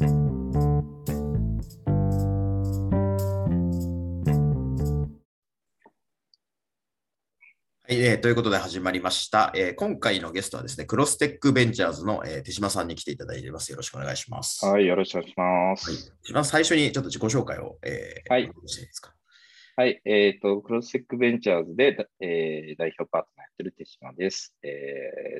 はいえーということで始まりました、えー今回のゲストはですね、クロステックベンチャーズの、えー手島さんに来ていただいています。よろしくお願いします。はい、よろしくお願いします。はい一番最初にちょっと自己紹介を、えーはいいいですか？はい、えっ、と、クロステックベンチャーズで、だえー代表パートナーやってる手島です。え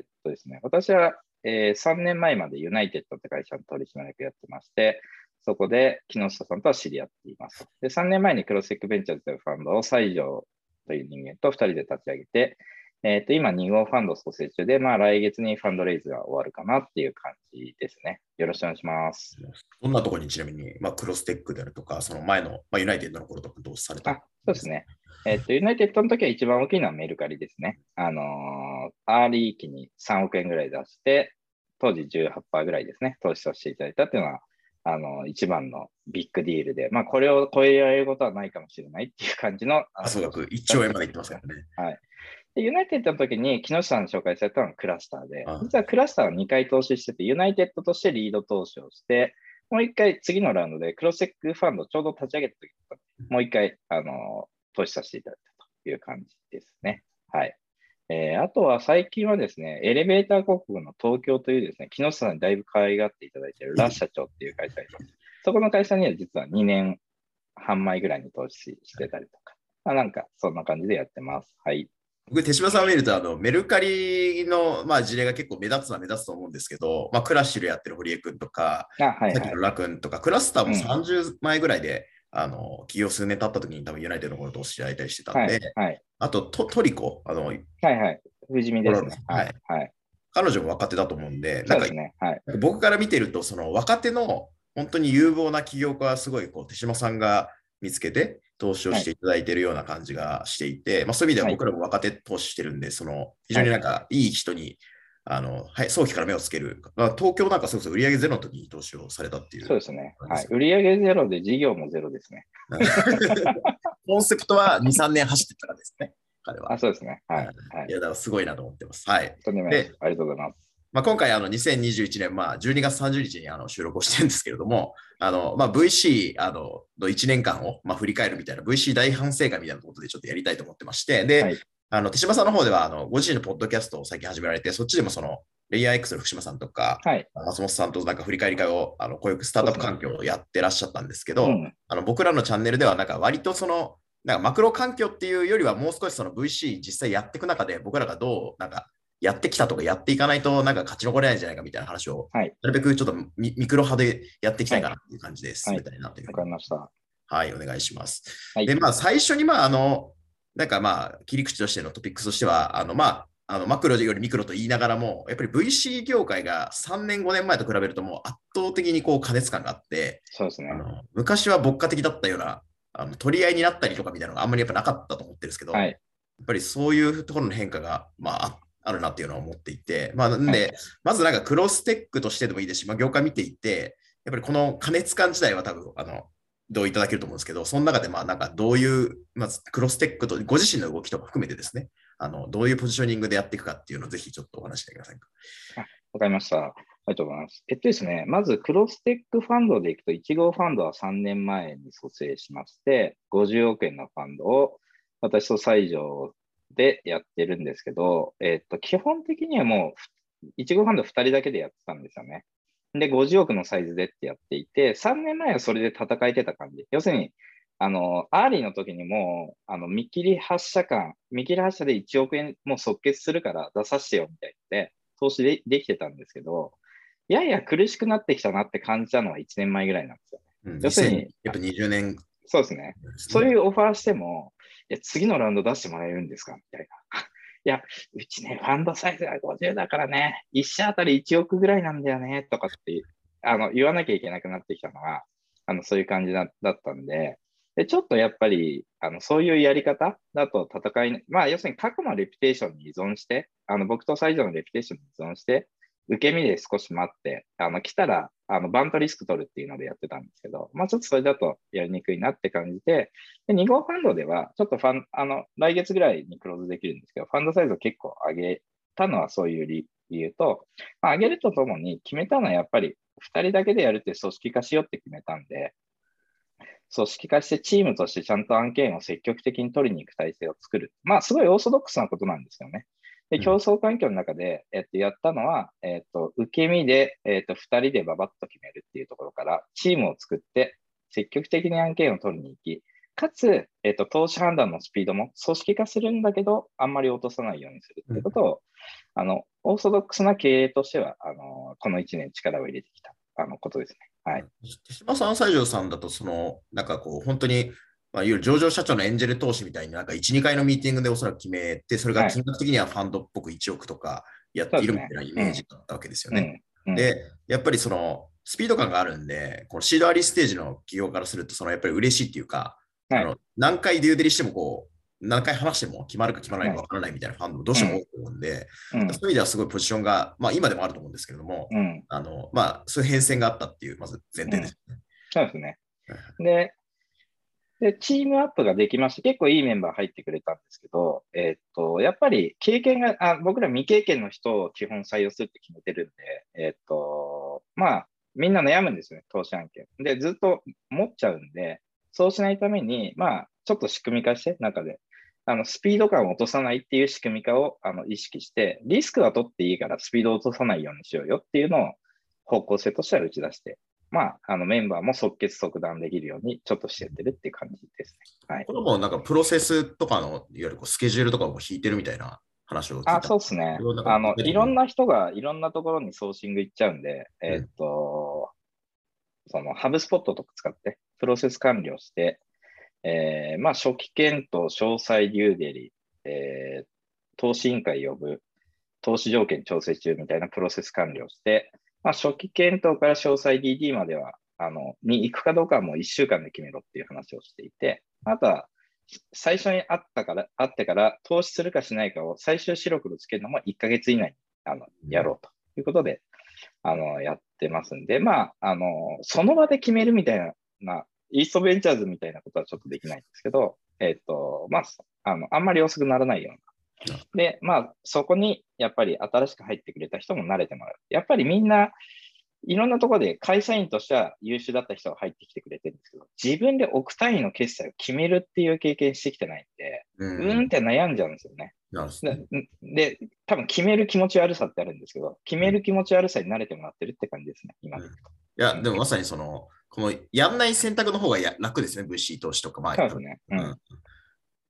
ーっとですね、私は、え3年前までユナイテッドって会社の取締役やってまして、そこで木下さんとは知り合っています。で、3年前に XTech Ventures というファンドを西条という人間と2人で立ち上げて、えーっと、今2号ファンド組成中で、まあ来月に fundraise が終わるかなっていう感じですね。よろしくお願いします。どんなところにちなみに、まあ、 XTech であるとか、その前の、まあ、ユナイテッドの頃とかどうされたあ、そうですね。えっと、ユナイテッドの時は一番大きいのはメルカリですね。あのーアーリー期に3億円ぐらい出して、当時18%ぐらいですね、投資させていただいたっていうのは、あの一番のビッグディールで、まあ、これを超えられることはないかもしれないっていう感じの、あの総額1兆円までいってますからね。でユナイテッドの時に木下さんに紹介されたのがクラスターで。あ、実はクラスターは2回投資してて、ユナイテッドとしてリード投資をして、もう1回次のラウンドで XTech ファンドをちょうど立ち上げた時もう1回、あの投資させていただいたという感じですね。はい。えーあとは最近はですね、エレベーター広告の東京というですね、木下さんにだいぶ可愛がっていただいているラッ社長っていう会社がいます。そこの会社には実は2年半前ぐらいに投資してたりとか、まあ、なんかそんな感じでやってます。はい。僕、手島さんを見ると、あのメルカリの、まあ、事例が結構目立つのは目立つと思うんですけど、まあ、クラッシュでやってる堀江君とか、あ、はいはいさっきの。ラ君とか、クラスターもうん30前ぐらいで、あの企業数年経った時に多分ユナイテッドの頃と知り合いたりしてたんで、はい、はい、あとトトリコ、あのはい、はい。富見ですね。ははいい、はい。彼女も若手だと思うんで、なんですね。はい。僕から見てると、その若手の本当に有望な起業家はすごいこう手島さんが見つけて投資をしていただいているような感じがしていて、まあ、そういう意味でははい僕らも若手投資してるんで、その非常になんかいい人に、あのはい、早期から目をつける、まあ、東京なんかそれこそ売上ゼロの時に投資をされたっていう。そうですね。はい。売上ゼロで事業もゼロですね。コンセプトは2、3年走ってたからですね、彼は。あ、そうですね。はい。いはい。や、だからすごいなと思ってます。はい。とんでもないです。ありがとうございます。まあ、今回、あの2021年、まあ、12月30日にあの収録をしてるんですけれども、あのまあ、VC あのの1年間を、まあ、振り返るみたいな VC 大反省会みたいなことでちょっとやりたいと思ってまして、で、はいあの手島さんの方ではあのご自身のポッドキャストを最近始められて、そっちでもそのレイヤー X の福島さんとか、はい。松本さんとなんか振り返り会を、あのこういうスタートアップ環境をやってらっしゃったんですけど、うん。あの僕らのチャンネルでは、なんか割とその、なんかマクロ環境っていうよりは、もう少しその VC 実際やっていく中で、僕らがどうなんかやってきたとかやっていかないと、なんか勝ち残れないんじゃないかみたいな話を、はいなるべくちょっとミミクロ派でやっていきたいかなっていう感じで進めたいなというふうにわかりました。はい、お願いします。はい。で、まあ、最初に、まあ、あの、なんかまあ、切り口としてのトピックスとしては、あの、まあ、あのマクロよりミクロと言いながらも、やっぱり VC 業界が3年、5年前と比べると、もう圧倒的にこう過熱感があって、そうですねあ。の昔は牧歌的だったようなあの取り合いになったりとかみたいなのがあんまりやっぱなかったと思ってるんですけど、やっはい。ぱりそういうところの変化が、まあ、ああるなっていうのは思っていて、まあ、なんで、はいまずなんかクロステックとしてでもいいですし、まあ、業界見ていて、やっぱりこの加熱感自体は多分、あの、同意いただけると思うんですけど、その中でまあなんかどういう、まずクロステックとご自身の動きとか含めてですね、あのどういうポジショニングでやっていくかっていうのをぜひちょっとお話ししてください。わかりました。ありがとうございます。えっとですね、まずクロステックファンドでいくと、1号ファンドは3年前に蘇生しまして、50億円のファンドを私と西条でやってるんですけど、えっと、基本的にはもう、1号ファンド2人だけでやってたんですよね。で、50億のサイズでってやっていて、3年前はそれで戦えてた感じ。要するに、あの、 early の時にも、あの、見切り発車感、見切り発車で1億円もう即決するから出させてよみたいで、投資でできてたんですけど、やや苦しくなってきたなって感じたのは1年前ぐらいなんですよ。うん、要するに2000やっぱ20年、そうですね。そういうオファーしても、いや、次のラウンド出してもらえるんですかみたいな。いや、うちね、ファンドサイズが50だからね、1社あたり1億ぐらいなんだよね、とかってあの言わなきゃいけなくなってきたのは、あのそういう感じだだったんで、でちょっとやっぱりあのそういうやり方だと戦い、まあ、要するに過去のレピュテーションに依存して、あの僕と西条のレピュテーションに依存して、受け身で少し待って、あの来たらあのバントリスク取るっていうのでやってたんですけど、まあ、ちょっとそれだとやりにくいなって感じで、で2号ファンドでは、ちょっとファン、あの、来月ぐらいにクローズできるんですけど、ファンドサイズを結構上げたのはそういう理理由と、まあ、上げるとともに決めたのはやっぱり2人だけでやるって組織化しようって決めたんで、組織化してチームとしてちゃんと案件を積極的に取りに行く体制を作る。まあ、すごいオーソドックスなことなんですよね。で、競争環境の中で、えっと、やったのは、えっと、受け身で、えっと、二人でババッと決めるっていうところから、チームを作って、積極的に案件を取りに行き、かつ、えっと、投資判断のスピードも組織化するんだけど、あんまり落とさないようにするっていうことを、うん、あの、オーソドックスな経営としては、あの、この1年力を入れてきた、あの、ことですね。はい。手島さん、西条さんだと、その、なんかこう、本当に、まあ、いわゆる上場社長のエンジェル投資みたいになんか1、2回のミーティングでおそらく決めて、それが金額的にはファンドっぽく1億とかやっているみたいなイメージだったわけですよね。で、やっぱりそのスピード感があるんで、このシードアリーステージの企業からすると、そのやっぱり嬉しいっていうか、はい、あの何回デューデリしてもこう、何回話しても決まるか決まらないか分からないみたいなファンドもどうしても多いと思うんで、うん、そういう意味ではすごいポジションが、まあ今でもあると思うんですけれども、うん、あのまあそういう変遷があったっていう、まず前提ですね。そうですね。で、で、チームアップができまして、結構いいメンバー入ってくれたんですけど、えー、っと、やっぱり経験があ、僕ら未経験の人を基本採用するって決めてるんで、えー、っと、まあ、みんな悩むんですよね、投資案件。で、ずっと持っちゃうんで、そうしないために、まあ、ちょっと仕組み化して、中で、あの、スピード感を落とさないっていう仕組み化をあの意識して、リスクは取っていいからスピードを落とさないようにしようよっていうのを方向性としては打ち出してまあ、あのメンバーも即決即断できるようにちょっとしてってるっていう感じですね。はい、これもなんかプロセスとかの、いわゆるこうスケジュールとかを引いてるみたいな話をあ、そうですね。あの、いろんな人がいろんなところにソーシング行っちゃうんで、えー、っと、そのハブスポットとか使ってプロセス管理をして、えー、まあ初期検討、詳細デューデリ、えー、投資委員会呼ぶ、投資条件調整中みたいなプロセス管理をして、まあ、初期検討から詳細 DD までは、あの、に行くかどうかはもう1週間で決めろっていう話をしていて、あとは、最初に会ったから、会ってから投資するかしないかを最終白黒つけるのも1ヶ月以内にあのやろうということで、あの、やってますんで、まあ、あの、その場で決めるみたいな、なイーストベンチャーズみたいなことはちょっとできないんですけど、えっ、ー、と、まあ、あの、あんまり遅くならないようなで、まあ、そこにやっぱり新しく入ってくれた人も慣れてもらう。やっぱりみんないろんなところで会社員としては優秀だった人が入ってきてくれてるんですけど、自分で億単位の決済を決めるっていう経験してきてないんで、うん、うんって悩んじゃうんですよね。で、多分決める気持ち悪さってあるんですけど、決める気持ち悪さに慣れてもらってるって感じですね、今、うん、いや、でもまさにその、このやんない選択の方がや楽ですね、VC 投資とか。まあ、そうですね。うん、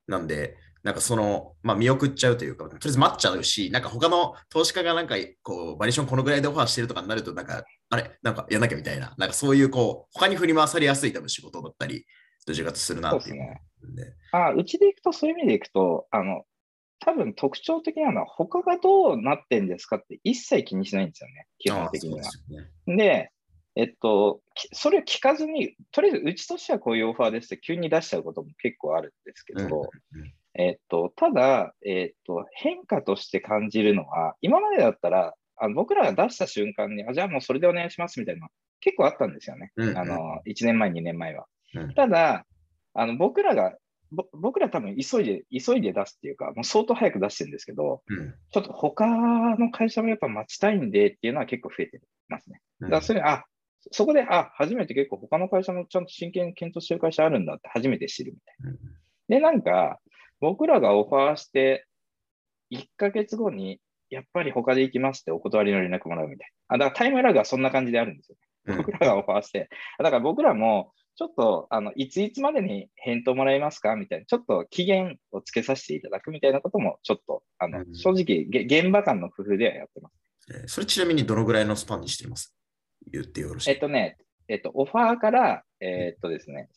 なんで、なんかその、まあ、見送っちゃうというか、とりあえず待っちゃうし、なんか他の投資家がなんかこう、バリエーションこのぐらいでオファーしてるとかになると、なんか、あれ、なんかやんなきゃみたいな、なんかそういうこう、他に振り回されやすい多分仕事だったり、どちらかとするなっていう。うね、あうちでいくと、そういう意味でいくと、あの、多分特徴的なのは、他がどうなってんですかって一切気にしないんですよね、基本的には。で、ね、えっと、それを聞かずに、とりあえずうちとしてはこういうオファーですって急に出しちゃうことも結構あるんですけど、うんうんえっと、ただ、えっと、変化として感じるのは、今までだったら、あの僕らが出した瞬間に、あじゃあもうそれでお願いしますみたいな結構あったんですよね。うんうん、あの1年前、2年前は。うん、ただ、あの僕らが、僕ら多分急いで、急いで出すっていうか、もう相当早く出してるんですけど、うん、ちょっと他の会社もやっぱ待ちたいんでっていうのは結構増えてますね。だからそれ、あ、そこで、あ、初めて結構他の会社もちゃんと真剣に検討してる会社あるんだって初めて知るみたいな。で、なんか、僕らがオファーして、1ヶ月後に、やっぱり他で行きますってお断りの連絡もらうみたいな。あだからタイムラグはそんな感じであるんですよ、ね。僕らがオファーして。だから僕らも、ちょっと、あの、いついつまでに返答もらえますかみたいな、ちょっと期限をつけさせていただくみたいなことも、ちょっと、あの、正直、現場間の工夫ではやってます。えそれちなみにどのぐらいのスパンにしています？言ってよろしいえっとね、えっと、オファーから、えー、っとですね、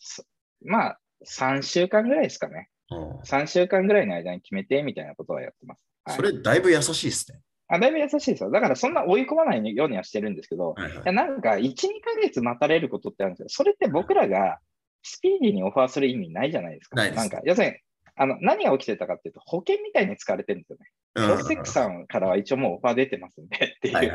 まあ、3週間ぐらいですかね。3週間ぐらいの間に決めてみたいなことはやってます。はい、それだいぶ優しいですね。あだいぶ優しいですよ。だからそんな追い込まないようにはしてるんですけど、はいはい、いやなんか1、2ヶ月待たれることってあるんですよ。それって僕らがスピーディーにオファーする意味ないじゃないですか。ななんか、要するに、あの何が起きてたかっていうと、保険みたいに使われてるんですよね。プロステックさんからは一応もうオファー出てますんでっていう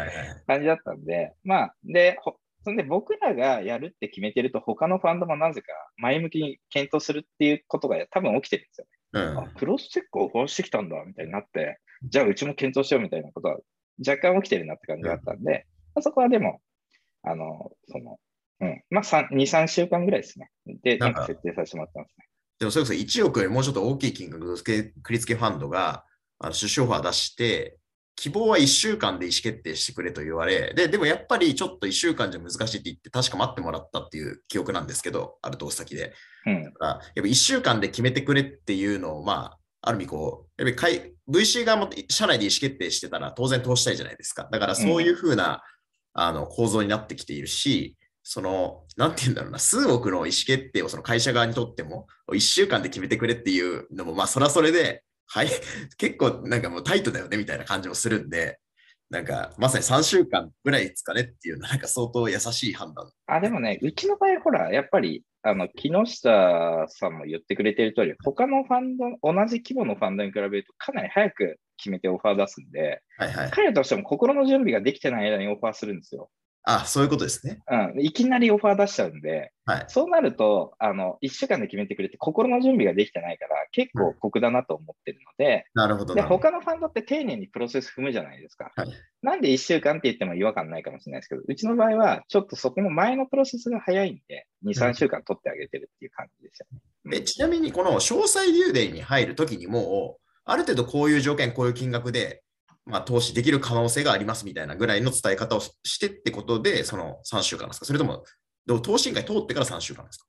感じだったんで、まあ、で、そんで僕らがやるって決めてると、他のファンドもなぜか前向きに検討するっていうことが多分起きてるんですよね。うん、あクロスチェックをオファーしてきたんだみたいになって、じゃあうちも検討しようみたいなことは若干起きてるなって感じがあったんで、うん、そこはでも、あの、その、うん。まあ、2、3週間ぐらいですね。で、なんんか設定させてもらってますね。でもそれこそ1億よりもうちょっと大きい金額の繰り付けファンドがあの出資オファー出して、希望は1週間で意思決定してくれと言われ、で、でもやっぱりちょっと1週間じゃ難しいって言って、確か待ってもらったっていう記憶なんですけど、ある投資先で。うん。だからやっぱ1週間で決めてくれっていうのを、まあ、ある意味こう、やっぱり会 VC 側も社内で意思決定してたら当然投資したいじゃないですか。だからそういうふうな、あの構造になってきているし、その、なんて言うんだろうな、数億の意思決定をその会社側にとっても、1週間で決めてくれっていうのも、まあ、それはそれで、はい、結構なんかもうタイトだよねみたいな感じもするんで、なんかまさに3週間ぐらいですかねっていうなんか相当優しい判断。あ、でもね、うちの場合、ほら、やっぱり、あの、木下さんも言ってくれてる通り、他のファンド、同じ規模のファンドに比べると、かなり早く決めてオファー出すんで、はいはい。彼らとしても心の準備ができてない間にオファーするんですよ。あ、そういうことですね。うん。いきなりオファー出しちゃうんで、はい。そうなると、あの、1週間で決めてくれて、心の準備ができてないから、結構酷だなと思ってるので、なるほどで、なるほど。他のファンドって丁寧にプロセス踏むじゃないですか。はいなんで1週間って言っても違和感ないかもしれないですけど、うちの場合は、ちょっとそこの前のプロセスが早いんで、2、3週間取ってあげてるっていう感じですよね。でちなみに、この詳細流電に入るときにもう、ある程度こういう条件、こういう金額で、まあ、投資できる可能性がありますみたいなぐらいの伝え方をししてってことで、その3週間ですか？それとも、どう投資委員会通ってから3週間ですか？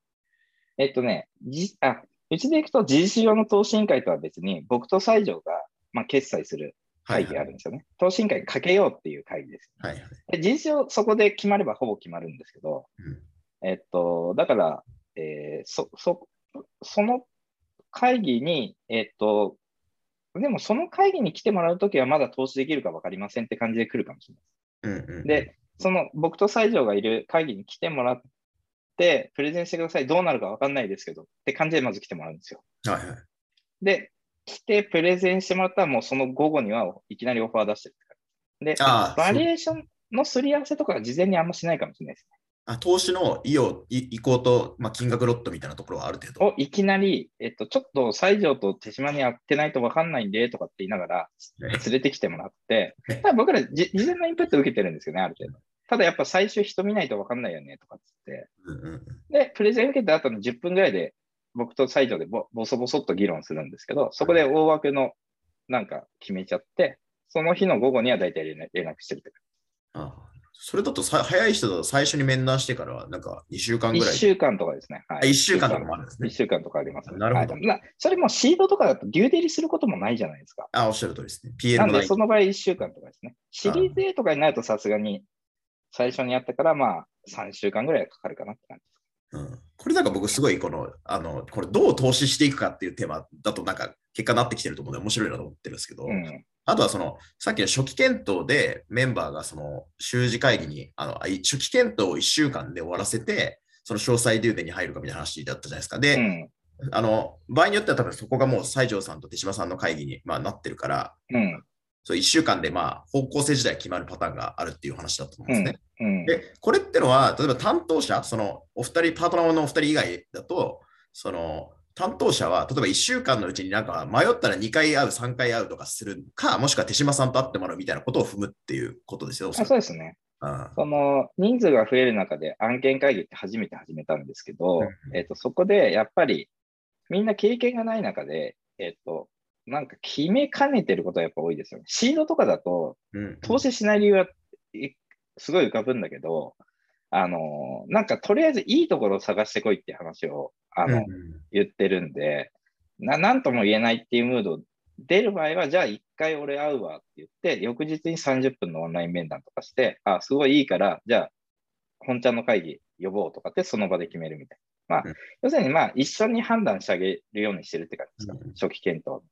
えっとね、じあうちでいくと、事実上の投資委員会とは別に、僕と西条が、まあ、決済する会議があるんですよね。投資委員会にかけようっていう会議です。はいはい。で事実上、そこで決まればほぼ決まるんですけど、うんえっと、だから、えーそ、そ、その会議に、えっと、でもその会議に来てもらうときはまだ投資できるか分かりませんって感じで来るかもしれないうんうん、で、その僕と西条がいる会議に来てもらって、プレゼンしてください。どうなるか分かんないですけど、って感じでまず来てもらうんですよ。はいはい。で、来てプレゼンしてもらったら、もうその午後にはいきなりオファー出してる。で、バリエーションのすり合わせとかは事前にあんましないかもしれないですね。あ投資の意をい意向と、まあ、金額ロットみたいなところはある程度。をいきなり、えっと、ちょっと西条と手島に会ってないと分かんないんでとかって言いながらね連れてきてもらって、ただ僕らじ事前のインプット受けてるんですよね、ある程度。ただやっぱ最初人見ないと分かんないよねとかっつって。うんうんうんで、プレゼン受けた後の10分ぐらいで僕と西条でぼボソボソっと議論するんですけど、そこで大枠のなんか決めちゃって、その日の午後には大体連絡連絡してるってああそれだとさ早い人だと最初に面談してからはなんか2週間。1ぐらい。週間とかですね。はあ一週間とかもあるんですね1週間とかあります、なるほどはいなそれもシードとかだとデューデリすることもないじゃないですか。あ、おっしゃる通りですね。PL なんで。その場合1週間とかですね。シリーズ A とかになるとさすがに最初にやったから、まあ3週間ぐらいかかるかなって感じうん、これなんか僕すごいこの、あの、これどう投資していくかっていうテーマだとなんか結果になってきてると思うので面白いなと思ってるんですけど、です。うん。あとはその、さっきの初期検討でメンバーがその、習字会議に、あの、初期検討を1週間で終わらせて、その詳細デューデに入るかみたいな話だったじゃないですか。で、うん。あの、場合によっては多分そこがもう西条さんと手島さんの会議に、まあ、なってるから、うん。そう1週間でまあ方向性自体決まるパターンがあるっていう話だと思うんですね。うん。で、これってのは、例えば担当者、そのお二人、パートナーのお二人以外だと、その担当者は、例えば1週間のうちになんか迷ったら2回会う、3回会うとかするか、もしくは手島さんと会ってもらうみたいなことを踏むっていうことですよ。あそうですね。うんその人数が増える中で案件会議って初めて始めたんですけど、うんえっと、そこでやっぱりみんな経験がない中で、えっと、なんか決めかねてることがやっぱ多いですよね。シードとかだとうん投資しない理由はいすごい浮かぶんだけど、あの、なんかとりあえずいいところを探してこいって話をあの、うん言ってるんで、ななんとも言えないっていうムード出る場合は、じゃあ一回俺会うわって言って、翌日に30分のオンライン面談とかして、あ、すごいいいから、じゃあ本ちゃんの会議呼ぼうとかってその場で決めるみたいな。まあ、うん。要するにまあ一緒に判断してあげるようにしてるって感じですか、うん。初期検討。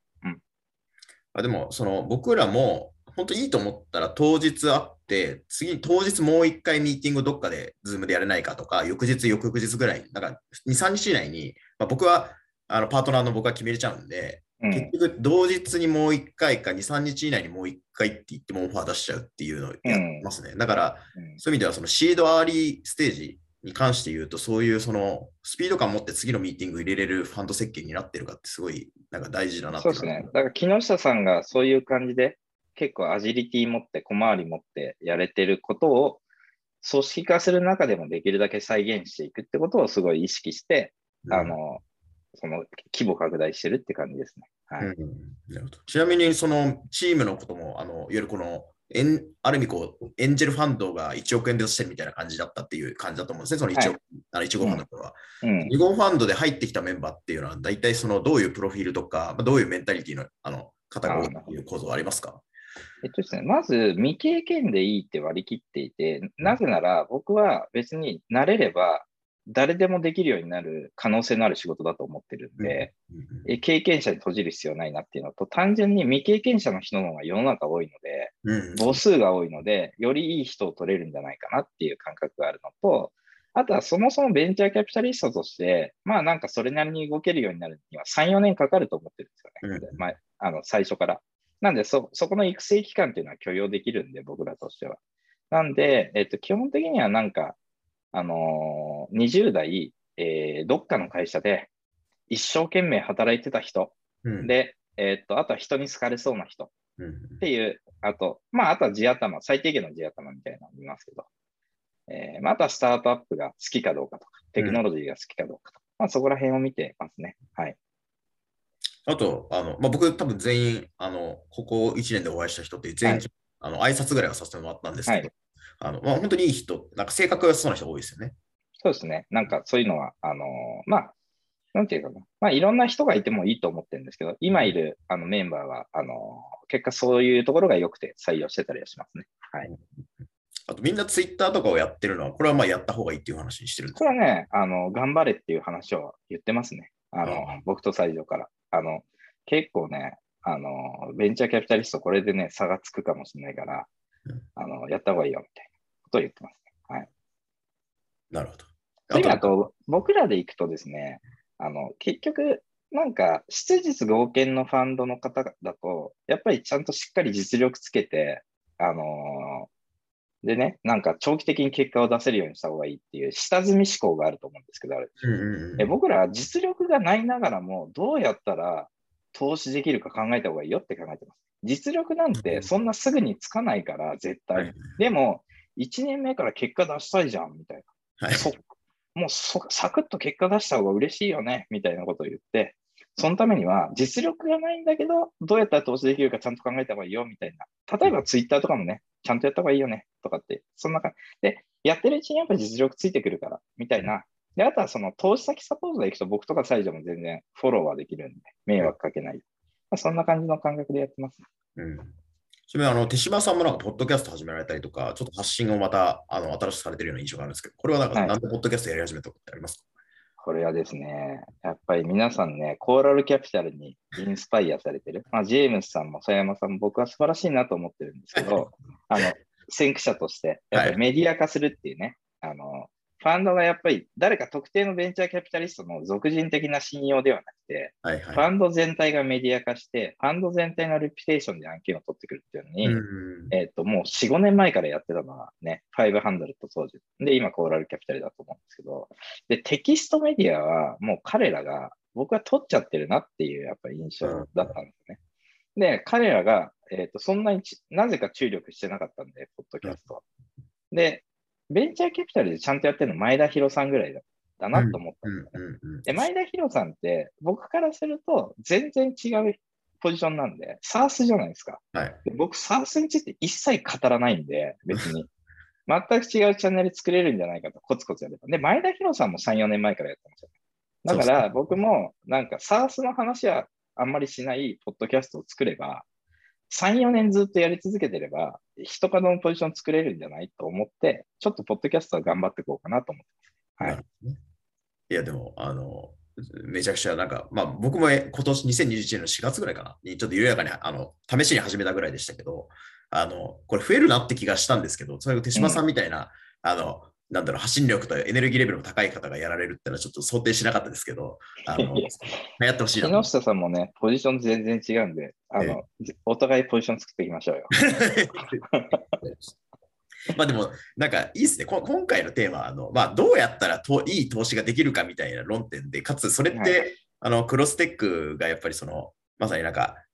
あでも、その僕らも本当いいと思ったら当日会って、次、当日もう一回ミーティングどっかで Zoom でやれないかとか、翌日、翌々日ぐらい、なんか2、3日以内に、まあ、僕はあのパートナーの僕は決めれちゃうんで、うん結局同日にもう一回か2、3日以内にもう一回って言ってもオファー出しちゃうっていうのをやってますね。だから、うんそういう意味ではその seed early stageに関して言うと、そういうそのスピード感を持って次のミーティング入れれるファンド設計になってるかってすごいなんか大事だなってそうですね。だから木下さんがそういう感じで結構アジリティ持って小回り持ってやれてることを組織化する中でもできるだけ再現していくってことをすごい意識して、あの、その規模拡大してるって感じですね。はい。うんなるほどちなみに、そのチームのことも、あのいわゆるこの、エンある意味こう、エンジェルファンドが1億円で出してるみたいな感じだったっていう感じだと思うんですね、その1億、あの1号ファンドは。うん。2号ファンドで入ってきたメンバーっていうのは、大体そのどういうプロフィールとか、まあどういうメンタリティのあの方が多いっていう構造はありますか？えっとですね、まず未経験でいいって割り切っていて、なぜなら僕は別に慣れれば誰でもできるようになる可能性のある仕事だと思ってるんで、うんえ経験者に閉じる必要ないなっていうのと、単純に未経験者の人の方が世の中多いので、うん母数が多いので、よりいい人を取れるんじゃないかなっていう感覚があるのと、あとはそもそもベンチャーキャピタリストとして、まあなんかそれなりに動けるようになるには3、4年かかると思ってるんですよね。うんまあ、あの最初から。なんでそ、そこの育成期間っていうのは許容できるんで、僕らとしては。なんで、えっと、基本的にはなんか、あのー20代、えーどっかの会社で一生懸命働いてた人うんで、えっと、あとは人に好かれそうな人うんっていう、あと、まあ、あとは地頭、最低限の地頭みたいなの見ますけど、えーまあ、あとはスタートアップが好きかどうかとか、テクノロジーが好きかどうかとか、まあ、そこら辺を見てますね。はい。あと、あのまあ、僕、多分全員、あのここ1年でお会いした人って全員、はいあの挨拶ぐらいはさせてもらったんですけど、はいあのまあ、本当にいい人、なんか性格がそうな人多いですよね。そうですね。なんかそういうのは、あのーまあ、なんていうかな。まあ、いろんな人がいてもいいと思ってるんですけど、今いるあのメンバーは、あのー結果そういうところが良くて採用してたりはしますね。はい。あと、みんなツイッターとかをやってるのは、これはまあやった方がいいっていう話にしてるんですこれはね、あの、頑張れっていう話を言ってますね。あの、うん僕と西条から。あの、結構ね、あの、ベンチャーキャピタリスト、これでね、差がつくかもしれないからうん、あの、やった方がいいよ、みたいなことを言ってますね。はい。なるほど。次あと、僕らで行くとですね、あの、結局、なんか、質実合憲のファンドの方だと、やっぱりちゃんとしっかり実力つけて、あのーでね、なんか長期的に結果を出せるようにした方がいいっていう下積み思考があると思うんですけど、あるうんえ僕らは実力がないながらも、どうやったら投資できるか考えた方がいいよって考えてます。実力なんてそんなすぐにつかないから、絶対。はいでも、1年目から結果出したいじゃん、みたいな。はいそもうそサクッと結果出した方が嬉しいよね、みたいなことを言って、そのためには実力がないんだけど、どうやったら投資できるかちゃんと考えた方がいいよ、みたいな。例えばツイッターとかもね、ちゃんとやった方がいいよね、とかって、そんな感じ。で、やってるうちにやっぱり実力ついてくるから、みたいな。で、あとはその投資先サポートでいくと僕とか西条も全然フォローはできるんで、迷惑かけない。まあ、そんな感じの感覚でやってます。うんちなみにあの手島さんもなんか、ポッドキャスト始められたりとか、ちょっと発信をまたあの新しくされてるような印象があるんですけど、これはなんか、はいなんでポッドキャストやり始めたことってありますか？これはですね、やっぱり皆さんね、コーラルキャピタルにインスパイアされてる。まあ、ジェームスさんも佐山さんも僕は素晴らしいなと思ってるんですけど、あの、先駆者として、やっメディア化するっていうね、あの、ファンドがやっぱり誰か特定のベンチャーキャピタリストの俗人的な信用ではなくて、はいはい。ファンド全体がメディア化して、ファンド全体のレピュテーションで案件を取ってくるっていうのに、うんえっ、と、もう4、5年前からやってたのはね、500と当時。で、今、コーラルキャピタルだと思うんですけど、で、テキストメディアはもう彼らが、僕は取っちゃってるなっていう、やっぱり印象だったんですね。で、彼らが、えっ、と、そんなにちなぜか注力してなかったんで、ポッドキャストは。で、ベンチャーキャピタルでちゃんとやってるの前田博さんぐらいだだなと思ったんですよね。うんうんうんで、前田博さんって、僕からすると全然違うポジションなんで、サースじゃないですか。はい。で僕、サースについて一切語らないんで、別に。全く違うチャンネル作れるんじゃないかと、コツコツやれば。で、前田博さんも3、4年前からやってますよね。だから、僕も、なんか、サースの話はあんまりしないポッドキャストを作れば、3、4年ずっとやり続けてれば、一角のポジション作れるんじゃないと思って、ちょっとポッドキャストは頑張っていこうかなと思ってはい。いや、でも、あの、めちゃくちゃなんか、まあ僕も今年2021年の4月ぐらいかな、ちょっと緩やかにあの試しに始めたぐらいでしたけど、あの、これ増えるなって気がしたんですけど、それが手島さんみたいな、あの、なんだろう、発信力とエネルギーレベルの高い方がやられるってのはちょっと想定しなかったですけど、あの、いややってほしい木下さんもね、ポジション全然違うんで、あの、お互いポジション作っていきましょうよ。まあでも、なんかいいですね。こ今回のテーマは、あのまあ、どうやったらといい投資ができるかみたいな論点で、かつそれって、はいあのクロステックがやっぱりその、まさになんか、い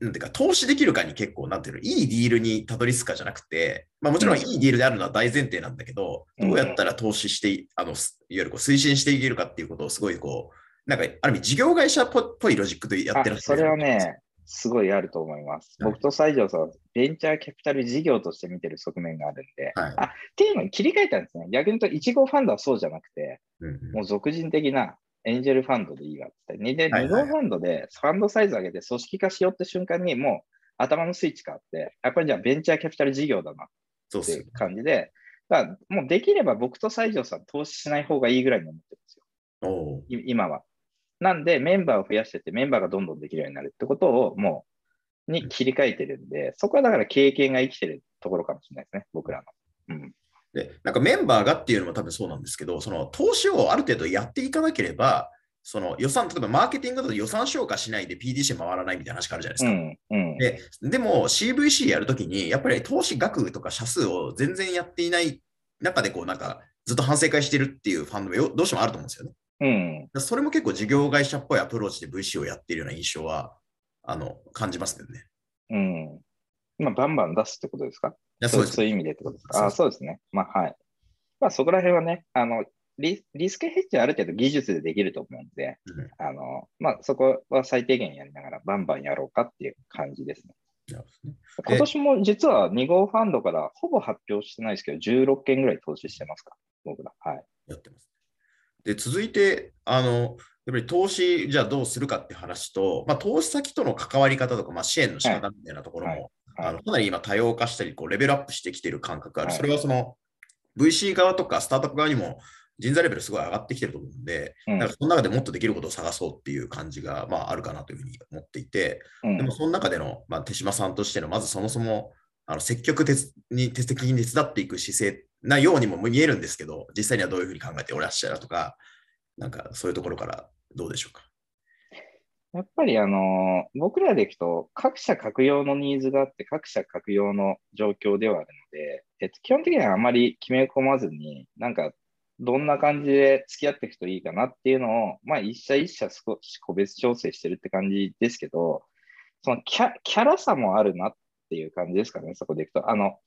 なんていうか、投資できるかに結構、なんていうの、いいディールにたどり着くかじゃなくて、まあもちろんいいディールであるのは大前提なんだけど、うんどうやったら投資して、あの、すいわゆるこう推進していけるかっていうことをすごいこう、なんか、ある意味事業会社っぽいロジックでやってらっしゃる。あそれはね、すごいあると思います。はい僕と西条さんはベンチャーキャピタル事業として見てる側面があるんで、はい。あっていうのに切り替えたんですね。逆に言うと、1号ファンドはそうじゃなくて、うんうんもう俗人的なエンジェルファンドでいいわって。2で、2はいはファンドでファンドサイズ上げて組織化しようって瞬間にもう頭のスイッチ変わって、やっぱりじゃあベンチャーキャピタル事業だなっていう。感じで、だからもうできれば僕と西条さん投資しない方がいいぐらいに思ってるんですよ。今は。なんで、メンバーを増やしてって、メンバーがどんどんできるようになるってことを、もう、に切り替えてるんで、そこはだから経験が生きてるところかもしれないですね、僕らの。うん。で、なんかメンバーがっていうのも多分そうなんですけど、その投資をある程度やっていかなければ、その予算、例えばマーケティングだと予算消化しないで PDC 回らないみたいな話があるじゃないですか。うん。うん。ででも CVC やるときに、やっぱり投資額とか社数を全然やっていない中で、こうなんかずっと反省会してるっていうファンドもよどうしてもあると思うんですよね。うん。それも結構事業会社っぽいアプローチで VC をやっているような印象はあの感じますけどね。うん。まあ、バンバン出すってことですか？そうそういう意味でってことですか？あそうですね。まあ、はい。まあ、そこら辺はね、あの、リリスクヘッジはある程度技術でできると思うんで、うんあの、まあ、そこは最低限やりながらバンバンやろうかっていう感じですね。今年も実は2号ファンドからほぼ発表してないですけど、16件ぐらい投資してますか、僕ら。はい。やってます。で、続いて、あの、やっぱり投資、じゃあどうするかって話と、まあ、投資先との関わり方とか、まあ、支援の仕方みたいなところも、あのかなり今多様化したり、こうレベルアップしてきている感覚がある。はいそれはその VC 側とかスタートアップ側にも人材レベルすごい上がってきてると思うんで、うんなんかその中でもっとできることを探そうっていう感じが、まあ、あるかなというふうに思っていて、うんでもその中での、まあ、手島さんとしての、まずそもそもあの積極的に手的に手伝っていく姿勢なようにも見えるんですけど、実際にはどういうふうに考えておらっしゃるとか、なんかそういうところからどうでしょうか？やっぱりあの僕らでいくと、各社各用のニーズがあって、各社各用の状況ではあるので、えっと、基本的にはあまり決め込まずに、なんか、どんな感じで付き合っていくといいかなっていうのを、まあ、一社一社少し個別調整してるって感じですけど、そのキャキャラさもあるなっていう感じですかね、そこでいくと。あの、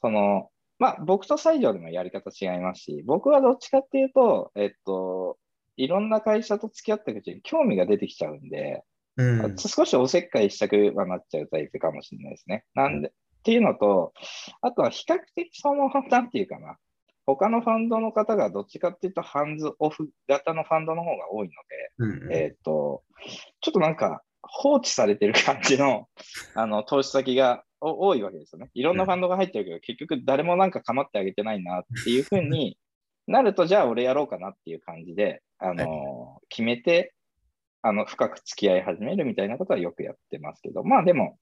その、まあ、僕と西条でもやり方違いますし、僕はどっちかっていうと、えっと、いろんな会社と付き合っていくうちに興味が出てきちゃうんで、うん。少しおせっかいしたくはなっちゃうタイプかもしれないですね。なんで、っていうのと、あとは比較的その、なんていうかな、他のファンドの方がどっちかっていうと、ハンズオフ型のファンドの方が多いのうんで、えっ、と、ちょっとなんか放置されてる感じの あの投資先がお多いわけですよね。いろんなファンドが入ってるけど、結局誰もなんか構ってあげてないなっていうふうになると、じゃあ俺やろうかなっていう感じで、あの決めて、あの深く付き合い始めるみたいなことはよくやってますけど、まあでも、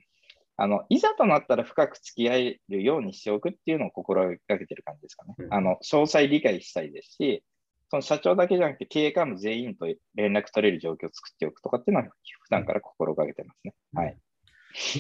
あのいざとなったら深く付き合えるようにしておくっていうのを心がけてる感じですかね。うんあの詳細理解したいですし、その社長だけじゃなくて経営幹部全員と連絡取れる状況を作っておくとかっていうのは普段から心がけてますね。はい。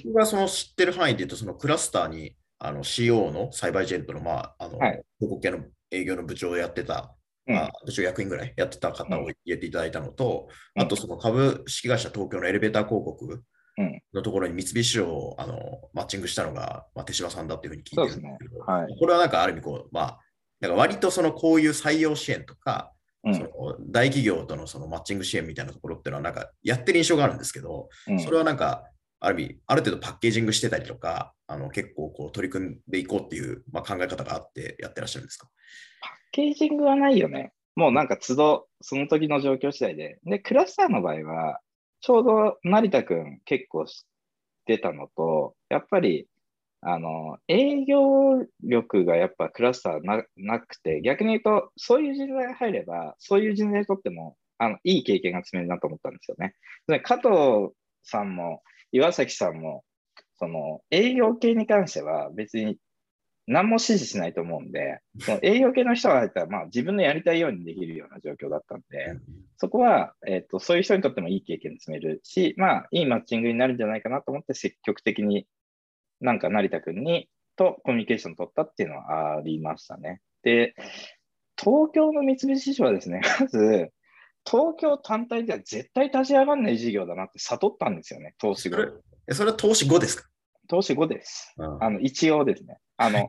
僕がその知ってる範囲で言うと、そのクラスターにあの CO のサイバーエージェントの、まあ、あの、はい。広告系の営業の部長をやってた、うん。まあ、部長役員ぐらいやってた方を入れていただいたのと、うん。あとその株式会社東京のエレベーター広告うん。のところに三菱をあのマッチングしたのが、まあ、手島さんだっていうふうに聞いてるんですけど、はい。これはなんかある意味こう、まあ、なんか割とそのこういう採用支援とか、うん。その大企業とのそのマッチング支援みたいなところっていうのはなんかやってる印象があるんですけど、うん。それはなんかある意味ある程度パッケージングしてたりとか、あの結構こう取り組んでいこうっていう、まあ、考え方があってやってらっしゃるんですか？パッケージングはないよね。もうなんか都度、その時の状況次第で。で、クラスターの場合は、ちょうど成田くん結構知ってたのと、やっぱり、あの、営業力がやっぱクラスターななくて、逆に言うと、そういう人材が入れば、そういう人材にとっても、あの、いい経験が積めるなと思ったんですよね。で加藤さんも、岩崎さんも、その、営業系に関しては別に何も指示しないと思うんで、その営業系の人が入ったら、まあ、自分のやりたいようにできるような状況だったんで、そこは、えっとそういう人にとってもいい経験積めるし、まあ、いいマッチングになるんじゃないかなと思って、積極的になんか成田君にとコミュニケーション取ったっていうのはありましたね。で、東京の三菱地所はですね、まず、東京単体では絶対立ち上がらない事業だなって悟ったんですよね、投資後それ。えそれは投資後ですか？投資後です。うんあの、一応ですね。あの、い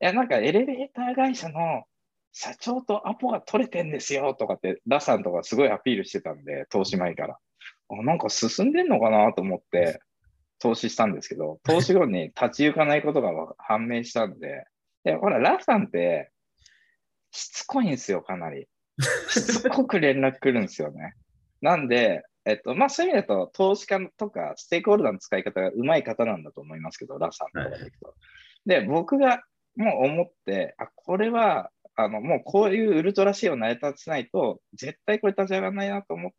や、なんかエレベーター会社の社長とアポが取れてんですよとかって、ラさんとかすごいアピールしてたんで、投資前から。あなんか進んでんのかなと思って、投資したんですけど、投資後に立ち行かないことがわ判明したんで、で、ほら、ラさんって、しつこいんですよ、かなり。しつこく連絡来るんですよね。なんで、えっと、まあ、そういう意味だと、投資家とかステークホルダーの使い方がうまい方なんだと思いますけど、ラさんとかでいくと。で、僕がもう思って、あ、これは、あの、もうこういうウルトラシーを成り立たないと、絶対これ立ち上がらないなと思っ